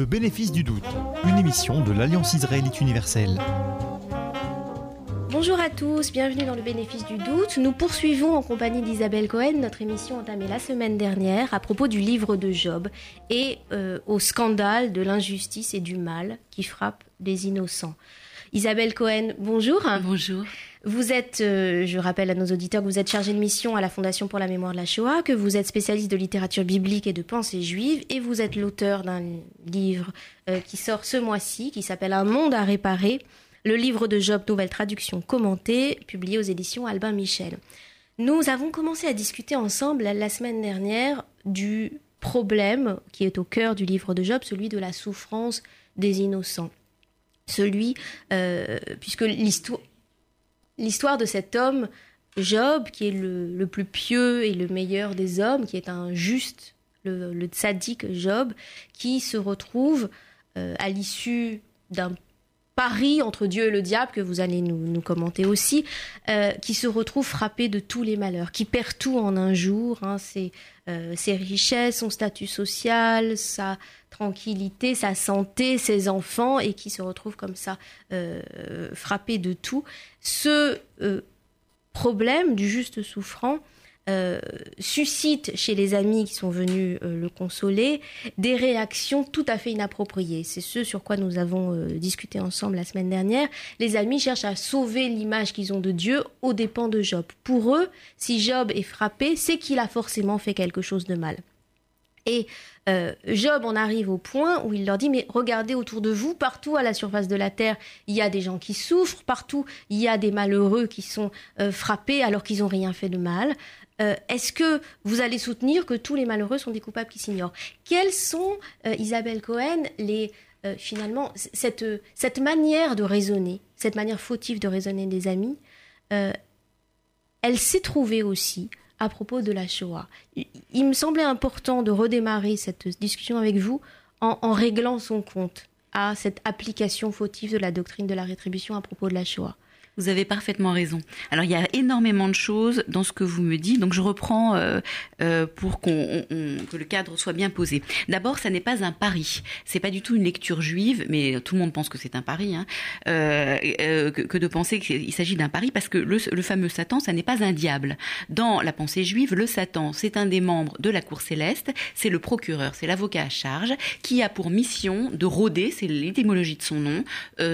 Le bénéfice du doute, une émission de l'Alliance israélite universelle. Bonjour à tous, bienvenue dans le bénéfice du doute. Nous poursuivons en compagnie d'Isabelle Cohen notre émission entamée la semaine dernière à propos du livre de Job et euh, au scandale de l'injustice et du mal qui frappe les innocents. Isabelle Cohen, bonjour. Bonjour. Vous êtes, euh, je rappelle à nos auditeurs que vous êtes chargée de mission à la Fondation pour la mémoire de la Shoah, que vous êtes spécialiste de littérature biblique et de pensée juive, et vous êtes l'auteur d'un livre euh, qui sort ce mois-ci, qui s'appelle Un monde à réparer, le livre de Job, nouvelle traduction commentée, publié aux éditions Albin Michel. Nous avons commencé à discuter ensemble la semaine dernière du problème qui est au cœur du livre de Job, celui de la souffrance des innocents celui, euh, puisque l'histoire, l'histoire de cet homme, Job, qui est le, plus pieux et le meilleur des hommes, qui est un juste, le, le tzaddik Job, qui se retrouve euh, à l'issue d'un pari entre Dieu et le diable, que vous allez nous, commenter aussi, euh, qui se retrouve frappé de tous les malheurs, qui perd tout en un jour, hein, ses, ses richesses, son statut social, sa, tranquillité, sa santé, ses enfants, et qui se retrouve comme ça euh, frappé de tout. Ce euh, problème du juste souffrant euh, suscite chez les amis qui sont venus le consoler des réactions tout à fait inappropriées. C'est ce sur quoi nous avons discuté ensemble la semaine dernière. Les amis cherchent à sauver l'image qu'ils ont de Dieu aux dépens de Job. Pour eux, si Job est frappé, c'est qu'il a forcément fait quelque chose de mal. Et euh, Job en arrive au point où il leur dit mais regardez autour de vous, partout à la surface de la terre, il y a des gens qui souffrent, partout il y a des malheureux qui sont euh, frappés alors qu'ils n'ont rien fait de mal. Euh, est-ce que vous allez soutenir que tous les malheureux sont des coupables qui s'ignorent? Quelles sont, Isabelle Cohen, les finalement cette cette manière de raisonner, cette manière fautive de raisonner des amis, elle s'est trouvée aussi à propos de la Shoah? Il me semblait important de redémarrer cette discussion avec vous en, réglant son compte à cette application fautive de la doctrine de la rétribution à propos de la Shoah. Vous avez parfaitement raison. Alors il y a énormément de choses dans ce que vous me dites, donc je reprends euh, euh, pour que le cadre soit bien posé. D'abord, ça n'est pas un pari. C'est pas du tout une lecture juive, mais tout le monde pense que c'est un pari, hein, euh, que, que, de penser qu'il s'agit d'un pari, parce que le, le fameux Satan, ça n'est pas un diable. Dans la pensée juive, le Satan, c'est un des membres de la cour céleste, c'est le procureur, c'est l'avocat à charge, qui a pour mission de rôder, c'est l'étymologie de son nom,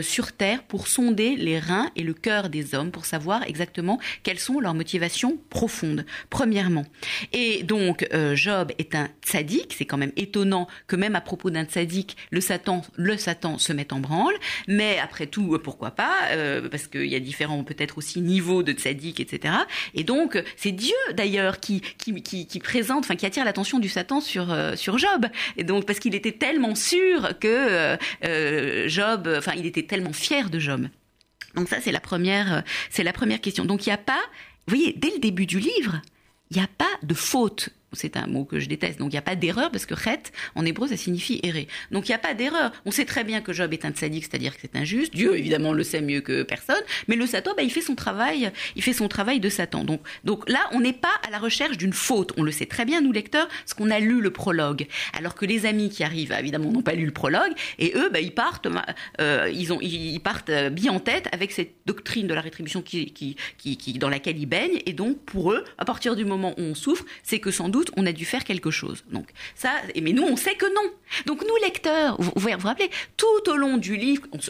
sur terre pour sonder les reins et le cœur des hommes pour savoir exactement quelles sont leurs motivations profondes, premièrement. Et donc, euh, Job est un sadique, c'est quand même étonnant que même à propos d'un sadique, le Satan, le Satan se mette en branle, mais après tout, euh, pourquoi pas, euh, parce qu'il y a différents peut-être aussi niveaux de sadique, etc. Et donc, c'est Dieu d'ailleurs qui, qui, qui, présente, enfin qui attire l'attention du Satan sur, sur Job. Et donc, parce qu'il était tellement sûr que Job, enfin, il était tellement fier de Job. Donc ça, c'est la première, euh, c'est la première question. Donc il n'y a pas, vous voyez, dès le début du livre, il n'y a pas de faute c'est un mot que je déteste. Donc il n'y a pas d'erreur parce que chet en hébreu ça signifie errer. Donc il n'y a pas d'erreur. On sait très bien que Job est un sadique, c'est-à-dire que c'est injuste. Dieu évidemment le sait mieux que personne, mais le Satan bah, il fait son travail, il fait son travail de Satan. Donc donc là on n'est pas à la recherche d'une faute. On le sait très bien nous lecteurs parce qu'on a lu le prologue. Alors que les amis qui arrivent évidemment n'ont pas lu le prologue et eux bah, ils partent euh, ils ont ils partent euh, bien en tête avec cette doctrine de la rétribution qui, qui, qui dans laquelle ils baignent et donc pour eux à partir du moment où on souffre c'est que sans doute on a dû faire quelque chose. Donc ça, mais nous, on sait que non. Donc nous, lecteurs, vous vous, rappelez, tout au long du livre, on,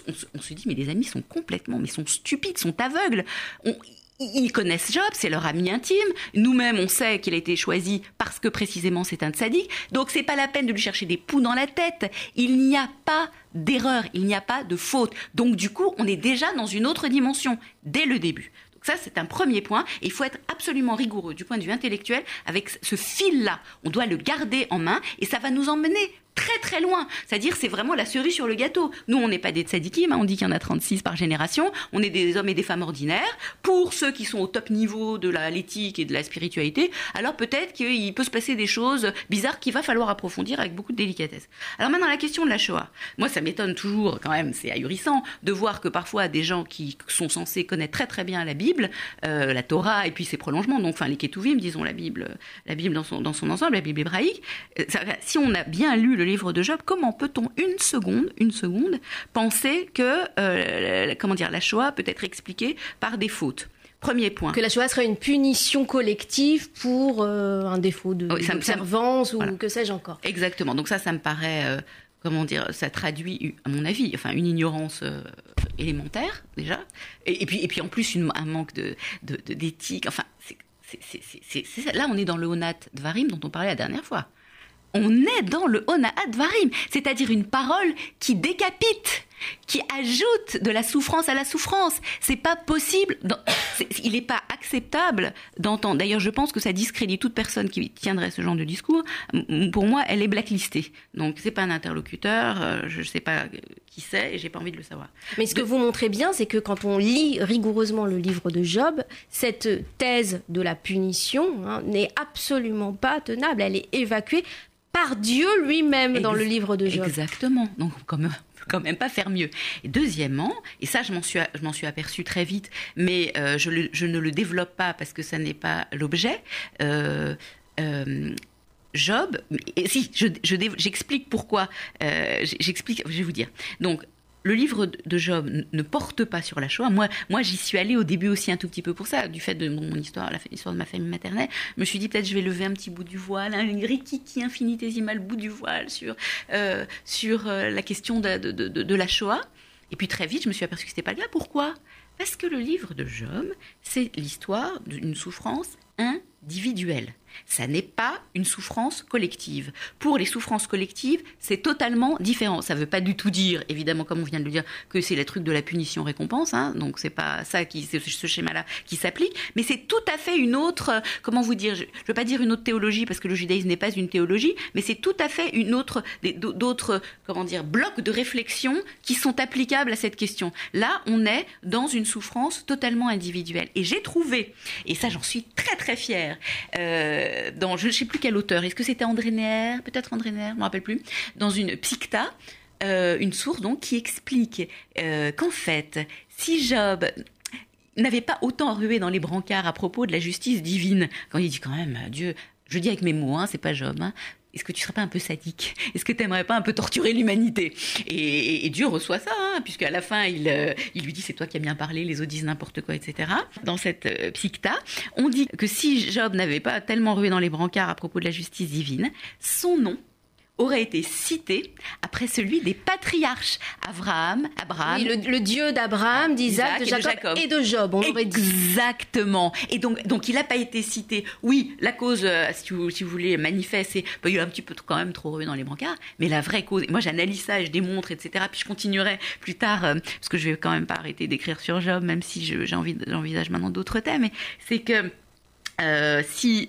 se dit, mais les amis sont complètement, mais sont stupides, sont aveugles. ils connaissent Job, c'est leur ami intime. Nous-mêmes, on sait qu'il a été choisi parce que précisément c'est un sadique. Donc c'est pas la peine de lui chercher des poux dans la tête. Il n'y a pas d'erreur, il n'y a pas de faute. Donc du coup, on est déjà dans une autre dimension dès le début. Ça, c'est un premier point. Il faut être absolument rigoureux du point de vue intellectuel avec ce fil-là. On doit le garder en main et ça va nous emmener très très loin. C'est-à-dire c'est vraiment la cerise sur le gâteau. Nous, on n'est pas des tzadikim, hein, on dit qu'il y en a 36 par génération. On est des hommes et des femmes ordinaires. Pour ceux qui sont au top niveau de l'éthique et de la spiritualité, alors peut-être qu'il peut se passer des choses bizarres qu'il va falloir approfondir avec beaucoup de délicatesse. Alors maintenant, la question de la Shoah. Moi, ça m'étonne toujours quand même, c'est ahurissant de voir que parfois des gens qui sont censés connaître très très bien la Bible, euh, la Torah et puis ses prolongements, donc enfin les Ketuvim, disons la Bible, la Bible dans son, dans son ensemble, la Bible hébraïque, euh, si on a bien lu le livre de Job, comment peut-on une seconde, une seconde, penser que, euh, comment dire, la Shoah peut être expliquée par des fautes? Premier point. Que la Shoah serait une punition collective pour euh, un défaut de d'observance ou que sais-je encore. Exactement. Donc ça, ça me paraît, euh, comment dire, ça traduit, à mon avis, enfin une ignorance élémentaire déjà, et, puis et puis en plus un manque de d'éthique. enfin, là on est dans le Onat Dvarim dont on parlait la dernière fois. On est dans le Onat Dvarim, c'est-à-dire une parole qui décapite qui ajoute de la souffrance à la souffrance. C'est pas possible. il n'est pas acceptable d'entendre. D'ailleurs, je pense que ça discrédite toute personne qui tiendrait ce genre de discours. Pour moi, elle est blacklistée. Donc, c'est pas un interlocuteur. Euh, je ne sais pas qui c'est et j'ai pas envie de le savoir. Mais ce que vous montrez bien, c'est que quand on lit rigoureusement le livre de Job, cette thèse de la punition hein, n'est absolument pas tenable. Elle est évacuée par Dieu lui-même dans le livre de Job. Exactement. Donc, comme quand même pas faire mieux. Deuxièmement, et ça je m'en suis, je très vite, mais euh, je, ne le développe pas parce que ça n'est pas l'objet. Euh, euh, Job, si, j'explique je, pourquoi, j'explique, je vais vous dire. Donc, le livre de Job ne porte pas sur la Shoah. Moi, moi j'y suis allée au début aussi un tout petit peu pour ça, du fait de mon histoire, l'histoire de ma famille maternelle. Je me suis dit peut-être je vais lever un petit bout du voile, un rikiki infinitésimal bout du voile sur, euh, sur euh, la question de, de, de, la Shoah. Et puis très vite, je me suis aperçue que ce n'était pas le cas. Pourquoi? Parce que le livre de Job, c'est l'histoire d'une souffrance individuelle. Ça n'est pas une souffrance collective. Pour les souffrances collectives, c'est totalement différent. Ça ne veut pas du tout dire, évidemment, comme on vient de le dire, que c'est le truc de la punition-récompense. Hein. donc c'est pas ça qui, ce schéma-là qui s'applique. Mais c'est tout à fait une autre, comment vous dire, je ne veux pas dire une autre théologie parce que le judaïsme n'est pas une théologie, mais c'est tout à fait une autre, d'autres, comment dire, blocs de réflexion qui sont applicables à cette question. Là, on est dans une souffrance totalement individuelle. Et j'ai trouvé, et ça j'en suis très très fière. Euh, euh, dans je ne sais plus quel auteur, est-ce que c'était André Neher, peut-être André Neher, je ne me rappelle plus, dans une Psicta, euh, une source donc qui explique euh, qu'en fait, si Job n'avait pas autant rué dans les brancards à propos de la justice divine, quand il dit quand même Dieu, je dis avec mes mots, hein, c'est pas Job, hein, est-ce que tu serais pas un peu sadique? Est-ce que tu n'aimerais pas un peu torturer l'humanité? Et, Dieu reçoit ça, hein, puisque à la fin, il, euh, il lui dit c'est toi qui as bien parlé, les autres disent n'importe quoi, etc. Dans cette euh, on dit que si Job n'avait pas tellement rué dans les brancards à propos de la justice divine, son nom aurait été cité après celui des patriarches Abraham, Abraham, le, Dieu d'Abraham, d'Isaac, de, Jacob et de Job. On Exactement. Et donc, donc il n'a pas été cité. Oui, la cause, euh, si, vous, si, vous, voulez, manifeste, c'est bah, il a un petit peu quand même trop revu dans les brancards. Mais la vraie cause, moi j'analyse ça, je démontre, etc. Puis je continuerai plus tard euh, parce que je vais quand même pas arrêter d'écrire sur Job, même si j'envisage maintenant d'autres thèmes. C'est que euh, si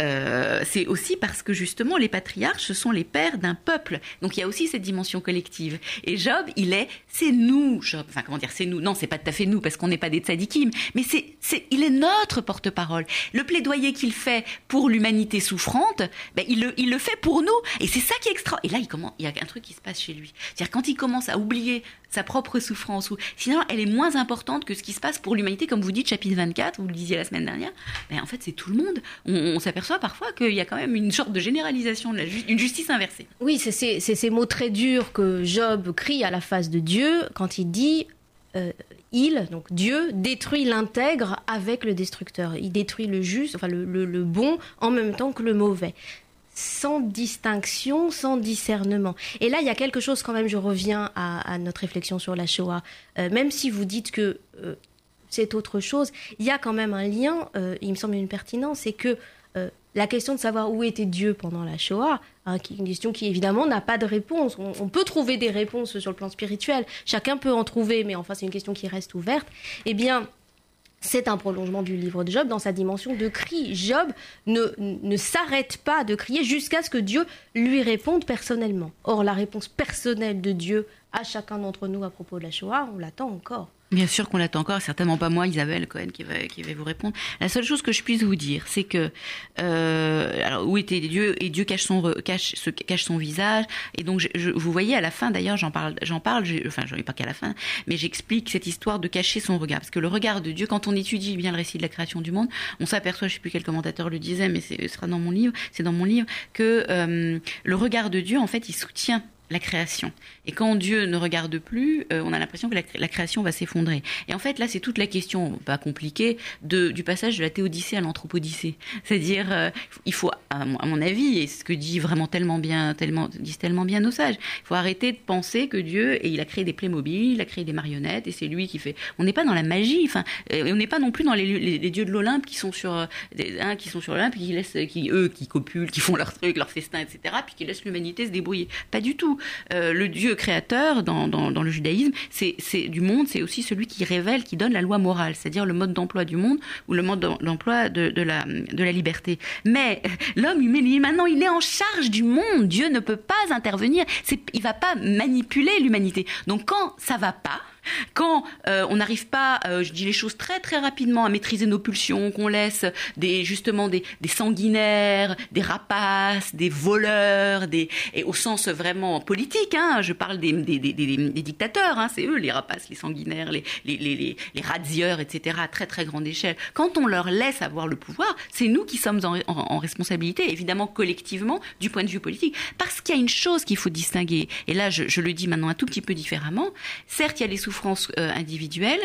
euh, c'est aussi parce que justement les patriarches sont les pères d'un peuple. Donc il y a aussi cette dimension collective. Et Job, il est, c'est nous, Job. Enfin comment dire, c'est nous. Non, c'est pas tout à fait nous parce qu'on n'est pas des tzadikim, mais c'est, il est notre porte-parole. Le plaidoyer qu'il fait pour l'humanité souffrante, ben, il le, fait pour nous. Et c'est ça qui est extra. Et là, il y a un truc qui se passe chez lui. C'est-à-dire quand il commence à oublier sa propre souffrance, ou sinon elle est moins importante que ce qui se passe pour l'humanité, comme vous dites, chapitre 24, vous le disiez la semaine dernière. Ben, en fait, c'est tout le monde. on s'aperçoit parfois qu'il y a quand même une sorte de généralisation, une justice inversée. Oui, c'est ces mots très durs que Job crie à la face de Dieu quand il dit euh, il, donc Dieu, détruit l'intègre avec le destructeur. Il détruit le juste, enfin le, bon, en même temps que le mauvais. Sans distinction, sans discernement. Et là, il y a quelque chose quand même, je reviens à, notre réflexion sur la Shoah. Euh, même si vous dites que euh, c'est autre chose, il y a quand même un lien, il me semble une pertinence, c'est que la question de savoir où était Dieu pendant la Shoah, hein, une question qui évidemment n'a pas de réponse. On, peut trouver des réponses sur le plan spirituel, chacun peut en trouver, mais enfin c'est une question qui reste ouverte. Eh bien, c'est un prolongement du livre de Job dans sa dimension de cri. Job ne, ne s'arrête pas de crier jusqu'à ce que Dieu lui réponde personnellement. Or, la réponse personnelle de Dieu à chacun d'entre nous à propos de la Shoah, on l'attend encore. Bien sûr qu'on l'attend encore, certainement pas moi, Isabelle Cohen, qui va, qui va vous répondre. La seule chose que je puisse vous dire, c'est que euh, alors où était Dieu et Dieu cache son cache se cache son visage et donc je, vous voyez à la fin d'ailleurs j'en parle j'en parle enfin j'en ai pas qu'à la fin mais j'explique cette histoire de cacher son regard parce que le regard de Dieu quand on étudie bien le récit de la création du monde on s'aperçoit je sais plus quel commentateur le disait mais ce sera dans mon livre c'est dans mon livre que euh, le regard de Dieu en fait il soutient la création. Et quand Dieu ne regarde plus, euh, on a l'impression que la, création va s'effondrer. Et en fait, là, c'est toute la question, pas compliquée, de, du passage de la théodicée à l'anthropodicée. C'est-à-dire, euh, il faut, à mon, avis, et ce que dit vraiment tellement bien, tellement, disent tellement bien nos sages, il faut arrêter de penser que Dieu, et il a créé des Playmobil, il a créé des marionnettes, et c'est lui qui fait. On n'est pas dans la magie, enfin, on n'est pas non plus dans les, dieux de l'Olympe qui sont sur, hein, qui sont sur l'Olympe, qui laissent, qui eux, qui copulent, qui font leur truc, leur festin, etc., puis qui laissent l'humanité se débrouiller. Pas du tout. Euh, le Dieu créateur dans, le judaïsme, c'est du monde, c'est aussi celui qui révèle, qui donne la loi morale, c'est-à-dire le mode d'emploi du monde ou le mode d'emploi de, la, liberté. Mais euh, l'homme humain, maintenant, il est en charge du monde. Dieu ne peut pas intervenir. Il va pas manipuler l'humanité. Donc quand ça va pas, quand euh, on n'arrive pas, euh, je dis les choses très très rapidement, à maîtriser nos pulsions, qu'on laisse des justement des, sanguinaires, des rapaces, des voleurs, des et au sens vraiment politique, hein, je parle des, des, dictateurs, hein, c'est eux les rapaces, les sanguinaires, les les, les, les radieurs, etc. à très très grande échelle. Quand on leur laisse avoir le pouvoir, c'est nous qui sommes en, responsabilité, évidemment collectivement du point de vue politique, parce qu'il y a une chose qu'il faut distinguer. Et là, je, je le dis maintenant un tout petit peu différemment. Certes, il y a les souffrances souffrances euh, individuelles,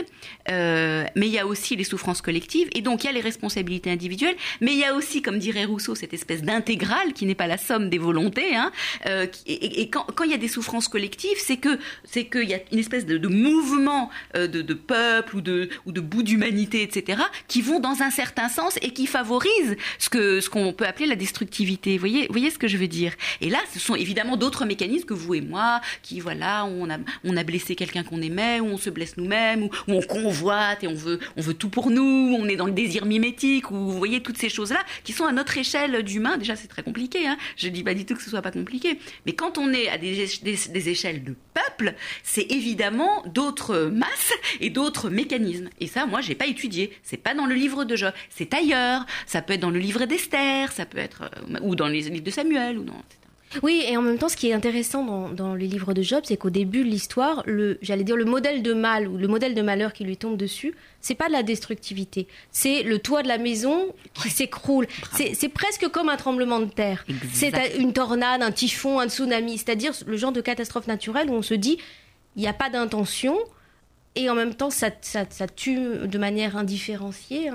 euh, mais il y a aussi les souffrances collectives, et donc il y a les responsabilités individuelles, mais il y a aussi, comme dirait Rousseau, cette espèce d'intégrale qui n'est pas la somme des volontés. Hein, euh, et, quand, il y a des souffrances collectives, c'est que c'est qu'il y a une espèce de, mouvement de, peuple ou de ou de bout d'humanité, etc., qui vont dans un certain sens et qui favorisent ce que ce qu'on peut appeler la destructivité. Vous voyez, voyez ce que je veux dire? Et là, ce sont évidemment d'autres mécanismes que vous et moi, qui voilà, on a blessé quelqu'un qu'on aimait où on se blesse nous-mêmes, où, on convoite et on veut, on veut tout pour nous, on est dans le désir mimétique, ou vous voyez toutes ces choses-là qui sont à notre échelle d'humain. Déjà, c'est très compliqué. Hein. Je dis pas du tout que ce soit pas compliqué, mais quand on est à des, des, échelles de peuple, c'est évidemment d'autres masses et d'autres mécanismes. Et ça, moi, j'ai pas étudié. C'est pas dans le livre de Job, c'est ailleurs. Ça peut être dans le livre d'Esther, ça peut être euh, ou dans les livres de Samuel ou dans oui, et en même temps, ce qui est intéressant dans, dans les livres de Job, c'est qu'au début de l'histoire, le, j'allais dire le modèle de mal ou le modèle de malheur qui lui tombe dessus, c'est pas de la destructivité, c'est le toit de la maison qui s'écroule. C'est, presque comme un tremblement de terre. C'est une tornade, un typhon, un tsunami, c'est-à-dire le genre de catastrophe naturelle où on se dit, il n'y a pas d'intention, et en même temps, ça, ça, ça tue de manière indifférenciée,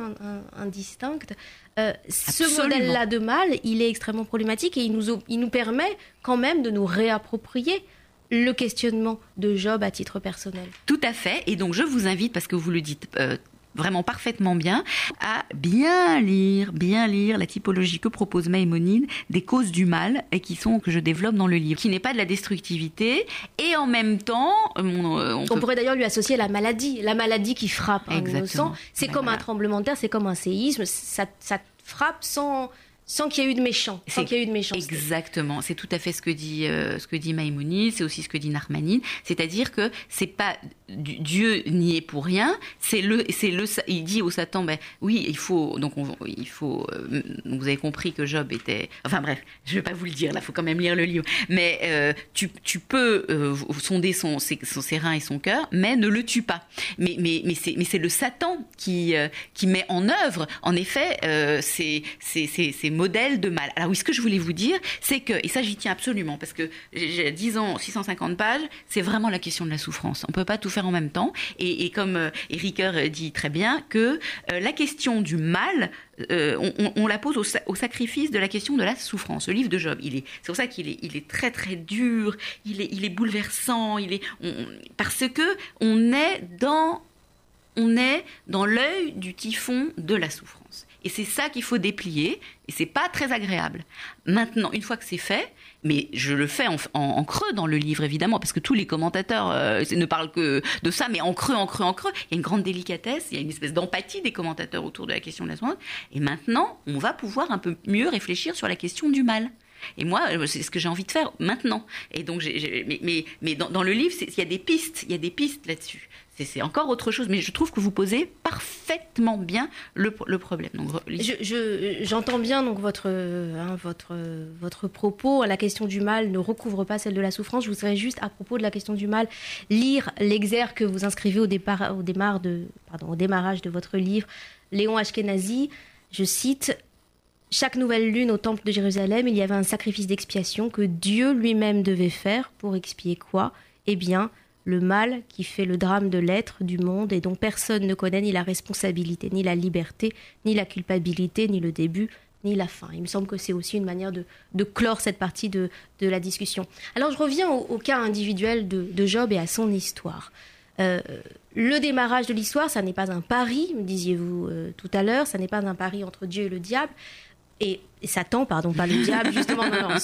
indistincte. Euh, ce modèle-là de mal, il est extrêmement problématique et il nous, il nous permet quand même de nous réapproprier le questionnement de Job à titre personnel. Tout à fait. Et donc, je vous invite, parce que vous le dites euh, vraiment parfaitement bien, à bien lire, bien lire la typologie que propose Maïmonide des causes du mal et qui sont que je développe dans le livre, qui n'est pas de la destructivité et en même temps, euh, on, pourrait d'ailleurs lui associer la maladie, la maladie qui frappe un innocent. C'est comme un tremblement de terre, c'est comme un séisme, ça, ça frappe sans sans qu'il y ait eu de méchant, sans qu'il y ait eu de méchanceté. Exactement, c'est tout à fait ce que dit euh, ce que dit Maïmonide, c'est aussi ce que dit Narmanide, c'est-à-dire que c'est pas Dieu n'y est pour rien, c'est le c'est le il dit au Satan ben oui, il faut donc il faut euh, vous avez compris que Job était enfin bref, je vais pas vous le dire là, faut quand même lire le livre, mais euh, tu, tu peux sonder son ses, ses, reins et son cœur, mais ne le tue pas. Mais mais mais c'est mais c'est le Satan qui qui met en œuvre. En effet ces ces ces modèle de mal. Alors oui, ce que je voulais vous dire, c'est que, et ça j'y tiens absolument, parce que j'ai 10 ans, 650 pages, c'est vraiment la question de la souffrance. On peut pas tout faire en même temps. Et, comme euh, dit très bien, que euh, la question du mal, euh, on, la pose au, sacrifice de la question de la souffrance. Le livre de Job, il est, c'est pour ça qu'il est, il est très très dur, il est, il est bouleversant, il est, parce que on est dans, est dans l'œil du typhon de la souffrance. Et c'est ça qu'il faut déplier, et c'est pas très agréable. Maintenant, une fois que c'est fait, mais je le fais en, creux dans le livre évidemment, parce que tous les commentateurs euh, ne parlent que de ça, mais en creux, en creux, en creux. Il y a une grande délicatesse, il y a une espèce d'empathie des commentateurs autour de la question de la souffrance. Et maintenant, on va pouvoir un peu mieux réfléchir sur la question du mal. Et moi, euh, c'est ce que j'ai envie de faire maintenant. Et donc, mais, mais, dans, le livre, il y a des pistes, il y a des pistes là-dessus. C'est encore autre chose, mais je trouve que vous posez parfaitement bien le, problème. J'entends bien donc votre, hein, votre, votre propos. La question du mal ne recouvre pas celle de la souffrance. Je voudrais juste, à propos de la question du mal, lire l'exergue que vous inscrivez au, départ, au, de, pardon, au démarrage de votre livre, Léon Ashkenazi. Je cite chaque nouvelle lune au temple de Jérusalem, il y avait un sacrifice d'expiation que Dieu lui-même devait faire pour expier quoi? Eh bien, le mal qui fait le drame de l'être, du monde, et dont personne ne connaît ni la responsabilité, ni la liberté, ni la culpabilité, ni le début, ni la fin. Il me semble que c'est aussi une manière de, clore cette partie de, la discussion. Alors je reviens au, cas individuel de, Job et à son histoire. Euh, le démarrage de l'histoire, ça n'est pas un pari, me disiez-vous euh, tout à l'heure, ça n'est pas un pari entre Dieu et le diable. Et, Satan, pardon, pas le diable, justement, non,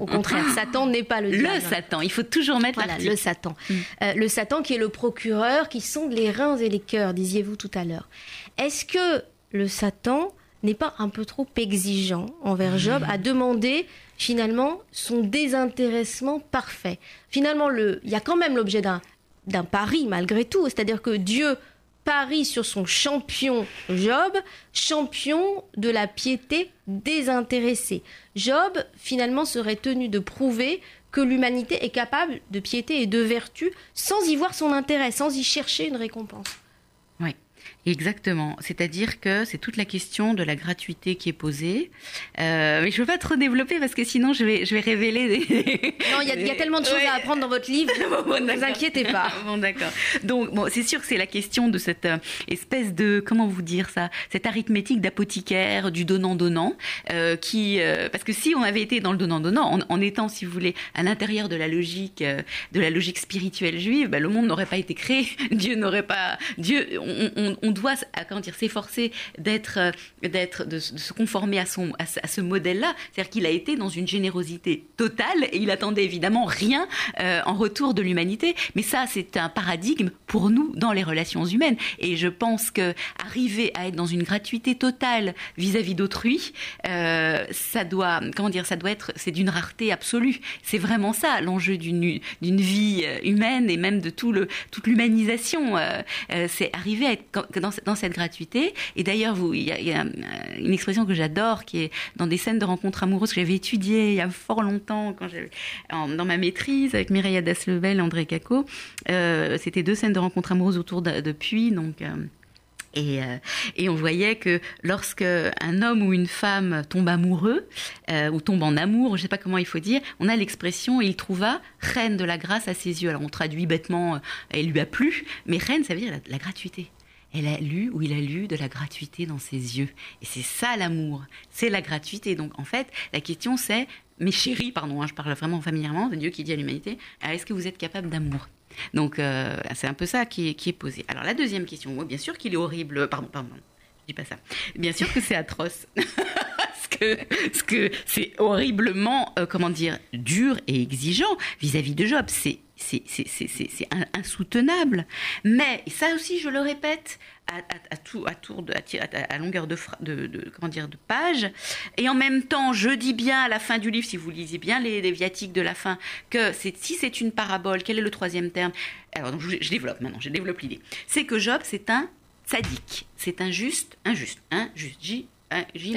au, contraire, Satan n'est pas le diable. Le Satan, il faut toujours mettre voilà, le Satan. Mm. Euh, le Satan qui est le procureur, qui sonde les reins et les cœurs, disiez-vous tout à l'heure. Est-ce que le Satan n'est pas un peu trop exigeant envers Job à demander finalement son désintéressement parfait? Finalement, le, il y a quand même l'objet d'un pari malgré tout, c'est-à-dire que Dieu parie sur son champion Job, champion de la piété désintéressée. Job, finalement, serait tenu de prouver que l'humanité est capable de piété et de vertu sans y voir son intérêt, sans y chercher une récompense. Exactement. C'est-à-dire que c'est toute la question de la gratuité qui est posée. Euh, mais je ne veux pas trop développer parce que sinon je vais, je vais révéler des... Non, il y, a tellement de choses à apprendre dans votre livre. ne vous inquiétez pas. bon, d'accord. Donc, bon, c'est sûr que c'est la question de cette euh, espèce de, comment vous dire ça, cette arithmétique d'apothicaire, du donnant-donnant, euh, qui, parce que si on avait été dans le donnant-donnant, en, en, étant, si vous voulez, à l'intérieur de la logique, de la logique spirituelle juive, bah, le monde n'aurait pas été créé. Dieu n'aurait pas, Dieu, on, on, on doit comment dire s'efforcer d'être euh, d'être de, se conformer à son à, ce modèle-là, c'est-à-dire qu'il a été dans une générosité totale et il attendait évidemment rien euh, en retour de l'humanité. Mais ça, c'est un paradigme pour nous dans les relations humaines. Et je pense que arriver à être dans une gratuité totale vis-à-vis d'autrui, euh, ça doit comment dire, ça doit être c'est d'une rareté absolue. C'est vraiment ça l'enjeu d'une d'une vie humaine et même de tout le toute l'humanisation. c'est arriver à être dans cette gratuité. Et d'ailleurs, il y, a une expression que j'adore qui est dans des scènes de rencontres amoureuses que j'avais étudiées il y a fort longtemps quand j'avais dans ma maîtrise avec Mireille Daslevel André Caco. Euh, c'était deux scènes de rencontres amoureuses autour de, de Puy, donc. Euh, et, euh, et, on voyait que lorsque un homme ou une femme tombe amoureux euh, ou tombe en amour, je ne sais pas comment il faut dire, on a l'expression il trouva reine de la grâce à ses yeux. Alors on traduit bêtement, elle lui a plu, mais reine ça veut dire la gratuité elle a lu ou il a lu de la gratuité dans ses yeux. Et c'est ça l'amour, c'est la gratuité. Donc en fait, la question c'est, mes chéris, pardon, hein, je parle vraiment familièrement, de Dieu qui dit à l'humanité, est-ce que vous êtes capable d'amour? Donc euh, c'est un peu ça qui est, posé. Alors la deuxième question, bien sûr qu'il est horrible, pardon, pardon, je dis pas ça. Bien sûr que c'est atroce. ce que c'est horriblement, euh, comment dire, dur et exigeant vis-à-vis de Job. C'est c'est insoutenable. Mais ça aussi, je le répète, à, tout, à, tour de, à, longueur de, comment dire, de page. Et en même temps, je dis bien à la fin du livre, si vous lisez bien les, les viatiques de la fin, que si c'est une parabole, quel est le troisième terme? Alors, je, je, développe maintenant, je développe l'idée. C'est que Job, c'est un sadique, c'est injuste, injuste, injuste, J J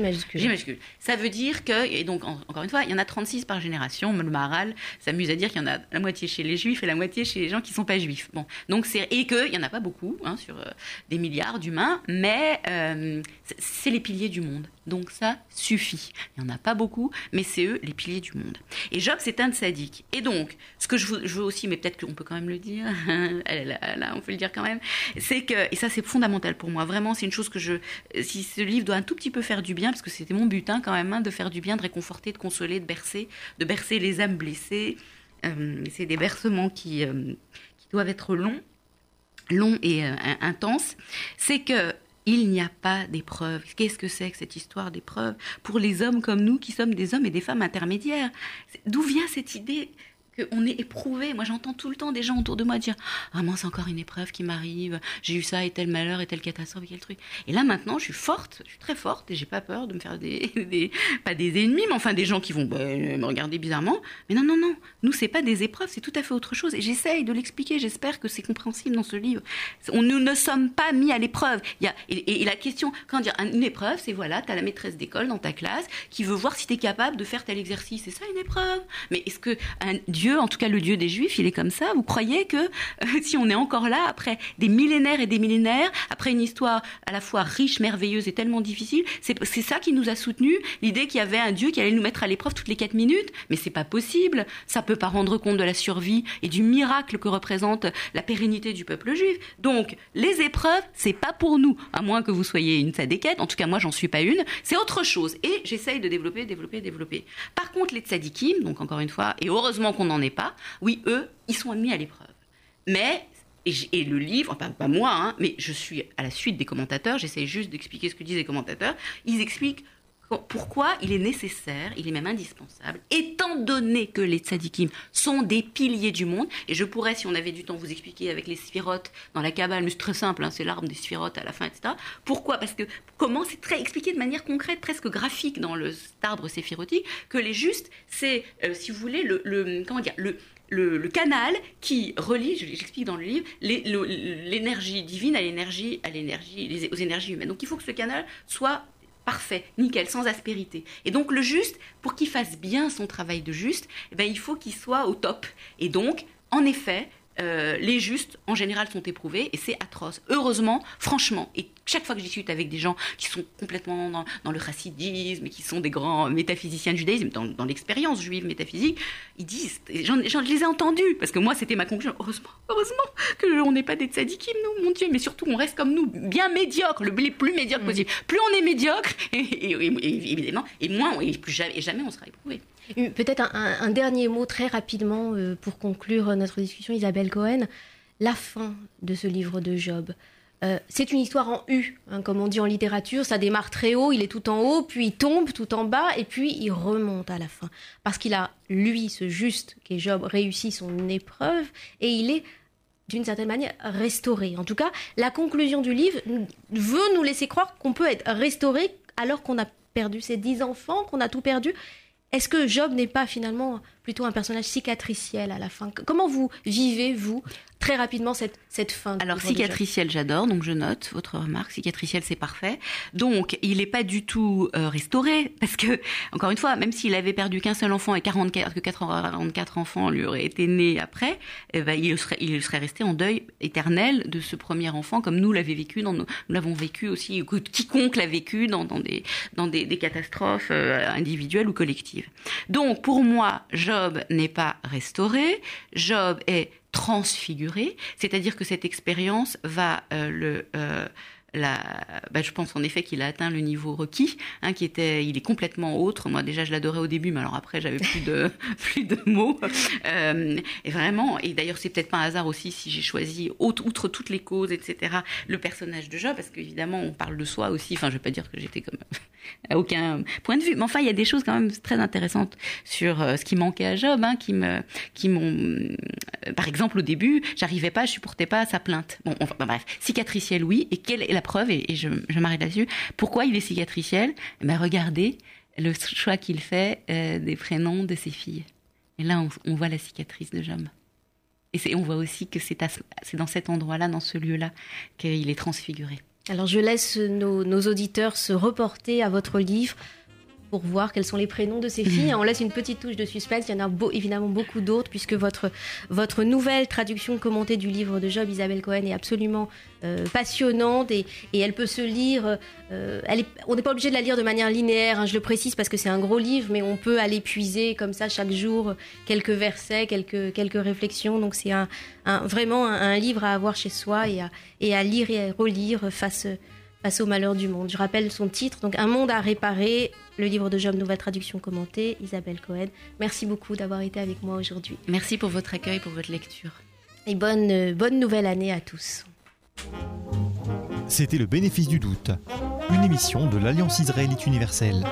majuscule. J majuscule. Ça veut dire que, et donc encore une fois, il y en a 36 par génération. Le Maharal s'amuse à dire qu'il y en a la moitié chez les juifs et la moitié chez les gens qui ne sont pas juifs. Bon, donc c'est et qu'il n'y en a pas beaucoup hein, sur euh, des milliards d'humains, mais euh, c'est les piliers du monde. Donc ça suffit. Il n'y en a pas beaucoup, mais c'est eux les piliers du monde. Et Job, c'est un de sadique. Et donc, ce que je veux, aussi, mais peut-être qu'on peut quand même le dire, là, on peut le dire quand même, c'est que, et ça c'est fondamental pour moi, vraiment c'est une chose que je, si ce livre doit un tout petit peu faire du bien, parce que c'était mon but hein, quand même, hein, de faire du bien, de réconforter, de consoler, de bercer, de bercer les âmes blessées. Euh, c'est des bercements qui, euh, qui doivent être longs longs et euh, intenses, c'est que il n'y a pas d'épreuve. Qu'est-ce que c'est que cette histoire d'épreuve? Pour les hommes comme nous qui sommes des hommes et des femmes intermédiaires D'où vient cette idée qu'on est éprouvé. Moi, j'entends tout le temps des gens autour de moi dire Ah, c'est encore une épreuve qui m'arrive, j'ai eu ça et tel malheur et telle catastrophe et quel truc. Et là, maintenant, je suis forte, je suis très forte et j'ai pas peur de me faire des, pas des ennemis, mais enfin des gens qui vont bah, me regarder bizarrement. Mais non, non, non, nous, c'est pas des épreuves, c'est tout à fait autre chose. Et j'essaye de l'expliquer, j'espère que c'est compréhensible dans ce livre. On, nous ne sommes pas mis à l'épreuve. Il y a, et, la question, quand dire une épreuve, c'est voilà, tu as la maîtresse d'école dans ta classe qui veut voir si tu es capable de faire tel exercice. C'est ça une épreuve. Mais est-ce que Dieu, en tout cas le Dieu des Juifs, il est comme ça Vous croyez que euh, si on est encore là après des millénaires et des millénaires, après une histoire à la fois riche, merveilleuse et tellement difficile, c'est ça qui nous a soutenus L'idée qu'il y avait un Dieu qui allait nous mettre à l'épreuve toutes les quatre minutes Mais c'est pas possible. Ça peut pas rendre compte de la survie et du miracle que représente la pérennité du peuple juif. Donc, les épreuves, c'est pas pour nous, à moins que vous soyez une tzadékette. En tout cas, moi, j'en suis pas une. C'est autre chose. Et j'essaye de développer, développer, développer. Par contre, les tzadikim, donc encore une fois, et heureusement qu'on n'en est pas, oui, eux, ils sont admis à l'épreuve. Mais et, le livre, pas, pas moi, hein, mais je suis à la suite des commentateurs, j'essaie juste d'expliquer ce que disent les commentateurs, ils expliquent pourquoi il est nécessaire, il est même indispensable, étant donné que les tzadikim sont des piliers du monde, et je pourrais, si on avait du temps, vous expliquer avec les sphirotes dans la Kabbale, mais c'est très simple, hein, c'est l'arbre des sphirotes à la fin, etc. Pourquoi? Parce que comment c'est très expliqué de manière concrète, presque graphique dans le arbre séphirotique, que les justes, c'est, euh, si vous voulez, le, comment dire, le, le, canal qui relie, j'explique dans le livre, l'énergie divine à l'énergie, à l'énergie, aux énergies humaines. Donc il faut que ce canal soit parfait, nickel, sans aspérité. Et donc le juste, pour qu'il fasse bien son travail de juste, eh ben, il faut qu'il soit au top. Et donc, en effet, euh, les justes, en général, sont éprouvés et c'est atroce. Heureusement, franchement, et chaque fois que je discute avec des gens qui sont complètement dans, le chassidisme et qui sont des grands métaphysiciens du judaïsme, dans, l'expérience juive métaphysique, ils disent, j'en, je les ai entendus, parce que moi, c'était ma conclusion. Heureusement, heureusement qu'on n'est pas des tzadikim, nous, mon Dieu, mais surtout, on reste comme nous, bien médiocres, le, les plus médiocres mmh. possible. Plus on est médiocre, et, évidemment, et moins, et, plus jamais, et jamais on sera éprouvé. Peut-être un, dernier mot très rapidement euh, pour conclure notre discussion, Isabelle Cohen. La fin de ce livre de Job. Euh, c'est une histoire en U, hein, comme on dit en littérature. Ça démarre très haut, il est tout en haut, puis il tombe tout en bas, et puis il remonte à la fin. Parce qu'il a, lui, ce juste qui est Job, réussi son épreuve, et il est d'une certaine manière restauré. En tout cas, la conclusion du livre veut nous laisser croire qu'on peut être restauré alors qu'on a perdu ses dix enfants, qu'on a tout perdu. Est-ce que Job n'est pas finalement plutôt un personnage cicatriciel à la fin Comment vous vivez, vous, très rapidement cette, cette fin. Alors cicatriciel, j'adore, donc je note votre remarque. Cicatriciel, c'est parfait. Donc il n'est pas du tout euh, restauré parce que encore une fois, même s'il avait perdu qu'un seul enfant et 44, que 44 enfants lui auraient été nés après, eh ben, il serait il serait resté en deuil éternel de ce premier enfant comme nous l'avons vécu, dans nous l'avons vécu aussi, quiconque l'a vécu dans, dans des dans des, des catastrophes euh, individuelles ou collectives. Donc pour moi, Job n'est pas restauré. Job est transfiguré, c'est-à-dire que cette expérience va euh, le euh, bah, je pense en effet qu'il a atteint le niveau requis, hein, qui était, il est complètement autre. Moi déjà je l'adorais au début, mais alors après j'avais plus de plus de mots. Euh, et vraiment, et d'ailleurs c'est peut-être pas un hasard aussi si j'ai choisi outre, toutes les causes, etc. Le personnage de Job, parce qu'évidemment on parle de soi aussi. Enfin je vais pas dire que j'étais comme à aucun point de vue, mais enfin il y a des choses quand même très intéressantes sur euh, ce qui manquait à Job, hein, qui me, qui m'ont, euh, par exemple au début, j'arrivais pas, je supportais pas sa plainte. Bon, enfin bref, cicatriciel oui, et quelle est la preuve, et, je, m'arrête là-dessus, pourquoi il est cicatriciel? Eh ben, Regardez le choix qu'il fait euh, des prénoms de ses filles. Et là, on, voit la cicatrice de Job. Et on voit aussi que c'est dans cet endroit-là, dans ce lieu-là, qu'il est transfiguré. Alors je laisse nos, auditeurs se reporter à votre livre pour voir quels sont les prénoms de ces filles. On laisse une petite touche de suspense. Il y en a évidemment beaucoup d'autres puisque votre, votre nouvelle traduction commentée du livre de Job, Isabelle Cohen, est absolument euh, passionnante et, et, elle peut se lire. Euh, elle est, on n'est pas obligé de la lire de manière linéaire, hein, je le précise parce que c'est un gros livre, mais on peut aller puiser comme ça chaque jour quelques versets, quelques, quelques réflexions. Donc c'est un, un, vraiment un, un, livre à avoir chez soi et à, et à lire et à relire face face au malheur du monde. Je rappelle son titre, donc Un monde à réparer, le livre de Job, nouvelle traduction commentée, Isabelle Cohen. Merci beaucoup d'avoir été avec moi aujourd'hui. Merci pour votre accueil, pour votre lecture. Et bonne, euh, bonne nouvelle année à tous. C'était le bénéfice du doute, une émission de l'Alliance israélite universelle.